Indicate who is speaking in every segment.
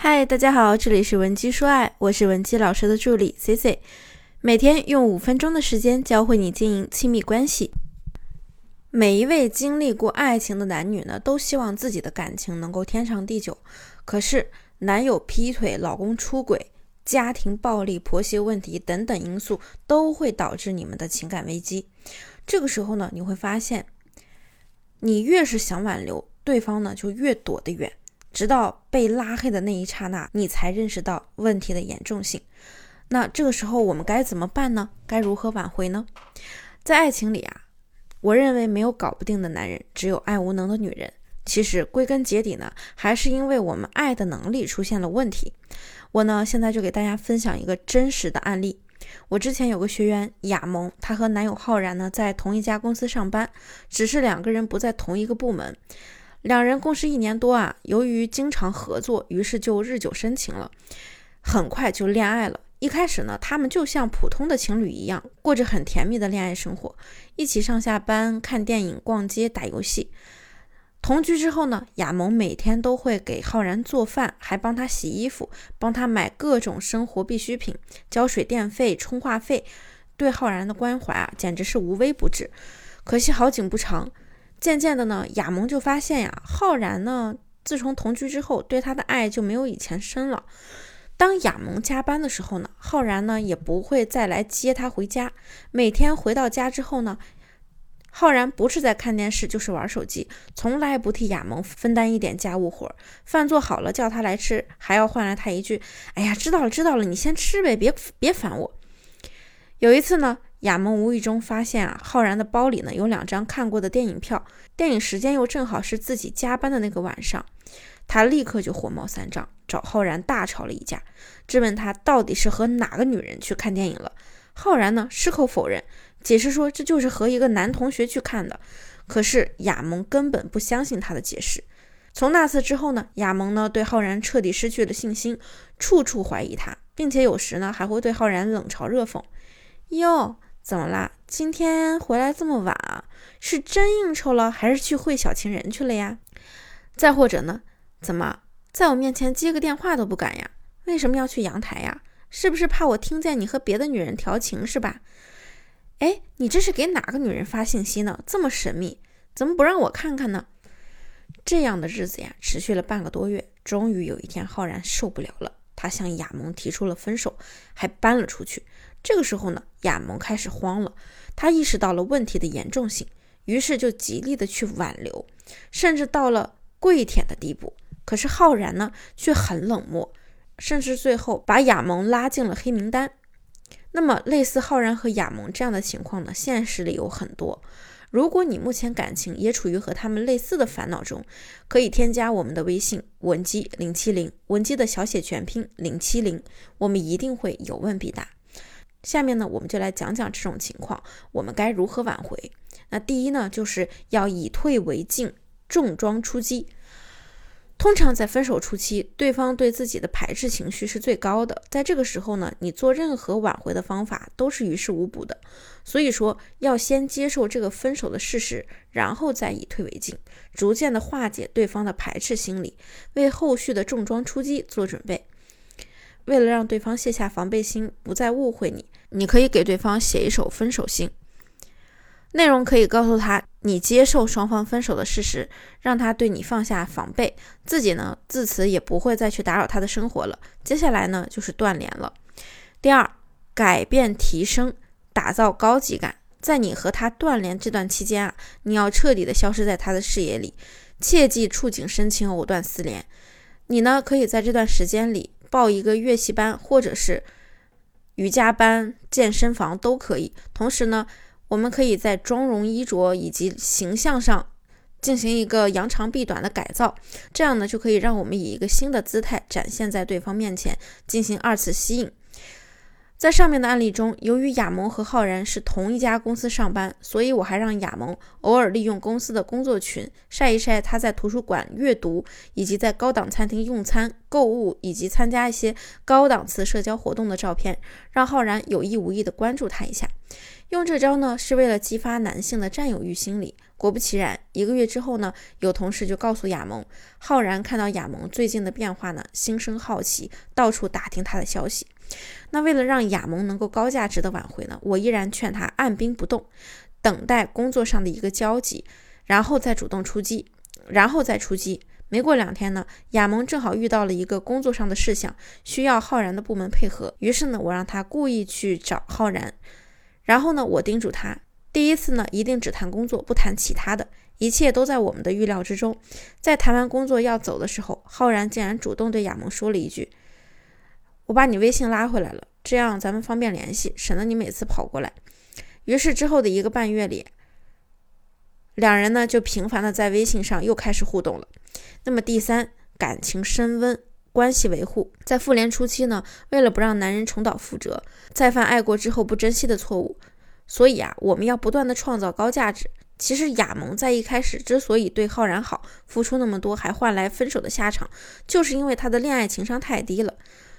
Speaker 1: 嗨，大家好，这里是文姬说爱，我是文姬老师的助理 C C，每天用五分钟的时间教会你经营亲密关系。每一位经历过爱情的男女呢，都希望自己的感情能够天长地久。可是，男友劈腿、老公出轨、家庭暴力、婆媳问题等等因素，都会导致你们的情感危机。这个时候呢，你会发现，你越是想挽留，对方呢就越躲得远。直到被拉黑的那一刹那，你才认识到问题的严重性。那这个时候我们该怎么办呢？该如何挽回呢？在爱情里啊，我认为没有搞不定的男人，只有爱无能的女人。其实归根结底呢，还是因为我们爱的能力出现了问题。我呢，现在就给大家分享一个真实的案例。我之前有个学员雅萌，她和男友浩然呢在同一家公司上班，只是两个人不在同一个部门。两人共事一年多啊，由于经常合作，于是就日久生情了，很快就恋爱了。一开始呢，他们就像普通的情侣一样，过着很甜蜜的恋爱生活，一起上下班、看电影、逛街、打游戏。同居之后呢，亚萌每天都会给浩然做饭，还帮他洗衣服，帮他买各种生活必需品，交水电费、充话费，对浩然的关怀啊，简直是无微不至。可惜好景不长。渐渐的呢，亚萌就发现呀，浩然呢，自从同居之后，对他的爱就没有以前深了。当亚萌加班的时候呢，浩然呢也不会再来接她回家。每天回到家之后呢，浩然不是在看电视，就是玩手机，从来不替亚萌分担一点家务活。饭做好了叫他来吃，还要换来他一句：“哎呀，知道了知道了，你先吃呗，别别烦我。”有一次呢。亚萌无意中发现啊，浩然的包里呢有两张看过的电影票，电影时间又正好是自己加班的那个晚上，他立刻就火冒三丈，找浩然大吵了一架，质问他到底是和哪个女人去看电影了。浩然呢矢口否认，解释说这就是和一个男同学去看的。可是亚萌根本不相信他的解释。从那次之后呢，亚萌呢对浩然彻底失去了信心，处处怀疑他，并且有时呢还会对浩然冷嘲热讽。哟。怎么啦？今天回来这么晚啊？是真应酬了，还是去会小情人去了呀？再或者呢？怎么在我面前接个电话都不敢呀？为什么要去阳台呀？是不是怕我听见你和别的女人调情是吧？哎，你这是给哪个女人发信息呢？这么神秘，怎么不让我看看呢？这样的日子呀，持续了半个多月，终于有一天，浩然受不了了。他向亚萌提出了分手，还搬了出去。这个时候呢，亚萌开始慌了，他意识到了问题的严重性，于是就极力的去挽留，甚至到了跪舔的地步。可是浩然呢，却很冷漠，甚至最后把亚萌拉进了黑名单。那么，类似浩然和亚萌这样的情况呢，现实里有很多。如果你目前感情也处于和他们类似的烦恼中，可以添加我们的微信文姬零七零，文姬的小写全拼零七零，我们一定会有问必答。下面呢，我们就来讲讲这种情况，我们该如何挽回。那第一呢，就是要以退为进，重装出击。通常在分手初期，对方对自己的排斥情绪是最高的，在这个时候呢，你做任何挽回的方法都是于事无补的。所以说，要先接受这个分手的事实，然后再以退为进，逐渐的化解对方的排斥心理，为后续的重装出击做准备。为了让对方卸下防备心，不再误会你，你可以给对方写一首分手信。内容可以告诉他，你接受双方分手的事实，让他对你放下防备，自己呢自此也不会再去打扰他的生活了。接下来呢就是断联了。第二，改变、提升、打造高级感。在你和他断联这段期间啊，你要彻底的消失在他的视野里，切忌触景生情，藕断丝连。你呢可以在这段时间里报一个乐器班，或者是瑜伽班、健身房都可以。同时呢。我们可以在妆容、衣着以及形象上进行一个扬长避短的改造，这样呢就可以让我们以一个新的姿态展现在对方面前，进行二次吸引。在上面的案例中，由于亚萌和浩然是同一家公司上班，所以我还让亚萌偶尔利用公司的工作群晒一晒他在图书馆阅读，以及在高档餐厅用餐、购物以及参加一些高档次社交活动的照片，让浩然有意无意的关注他一下。用这招呢，是为了激发男性的占有欲心理，果不其然，一个月之后呢，有同事就告诉亚萌，浩然看到亚萌最近的变化呢，心生好奇，到处打听他的消息。那为了让亚萌能够高价值的挽回呢，我依然劝他按兵不动，等待工作上的一个交集，然后再主动出击，然后再出击。没过两天呢，亚萌正好遇到了一个工作上的事项，需要浩然的部门配合。于是呢，我让他故意去找浩然，然后呢，我叮嘱他，第一次呢一定只谈工作，不谈其他的，一切都在我们的预料之中。在谈完工作要走的时候，浩然竟然主动对亚萌说了一句：“我把你微信拉回来了，这样咱们方便联系，省得你每次跑过来。”于是之后的一个半月里，两人呢就频繁的在微信上又开始互动了。那么第三，感情升温，关系维护，在复联初期呢，为了不让男人重蹈覆辙，再犯爱过之后不珍惜的错误，所以啊，我们要不断的创造高价值。其实亚萌在一开始之所以对浩然好，付出那么多，还换来分手的下场，就是因为他的恋爱情商太低了。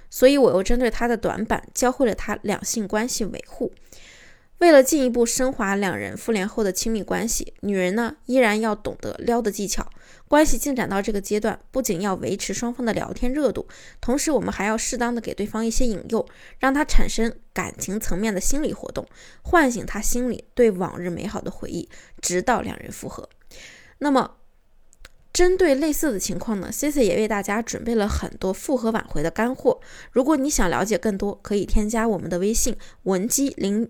Speaker 1: 所以我又针对他的短板，教会了他两性关系维护。为了进一步升华两人复联后的亲密关系，女人呢依然要懂得撩的技巧。关系进展到这个阶段，不仅要维持双方的聊天热度，同时我们还要适当的给对方一些引诱，让他产生感情层面的心理活动，唤醒他心里对往日美好的回忆，直到两人复合。那么，针对类似的情况呢，C C 也为大家准备了很多复合挽回的干货。如果你想了解更多，可以添加我们的微信文姬零。